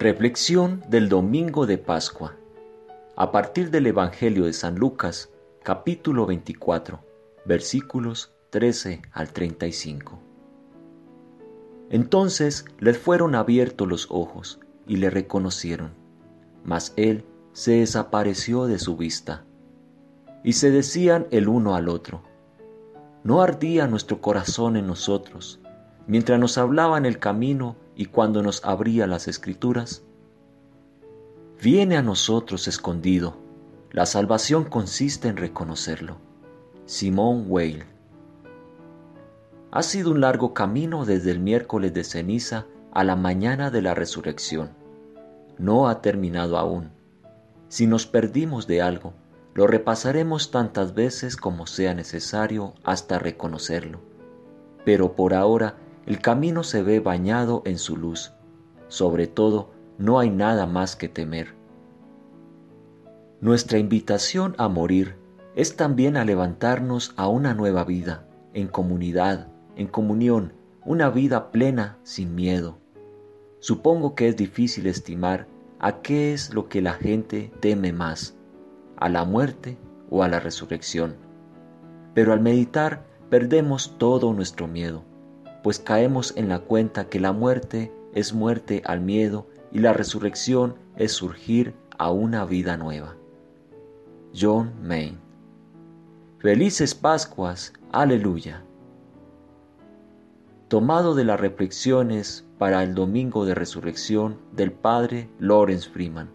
Reflexión del Domingo de Pascua. A partir del Evangelio de San Lucas, capítulo 24, versículos 13 al 35. Entonces les fueron abiertos los ojos y le reconocieron, mas él se desapareció de su vista. Y se decían el uno al otro, ¿no ardía nuestro corazón en nosotros mientras nos hablaba en el camino y cuando nos abría las escrituras? Viene a nosotros escondido. La salvación consiste en reconocerlo. Simón Weil. Ha sido un largo camino desde el miércoles de ceniza a la mañana de la resurrección. No ha terminado aún. Si nos perdimos de algo, lo repasaremos tantas veces como sea necesario hasta reconocerlo. Pero por ahora el camino se ve bañado en su luz. Sobre todo, no hay nada más que temer. Nuestra invitación a morir es también a levantarnos a una nueva vida, en comunidad, en comunión, una vida plena sin miedo. Supongo que es difícil estimar a qué es lo que la gente teme más, a la muerte o a la resurrección. Pero al meditar perdemos todo nuestro miedo, pues caemos en la cuenta que la muerte es muerte al miedo y la resurrección es surgir a una vida nueva. John Main. Felices Pascuas, aleluya. Tomado de las reflexiones para el Domingo de Resurrección del Padre Lawrence Freeman.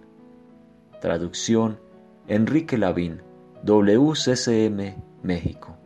Traducción Enrique Lavín, WCCM, México.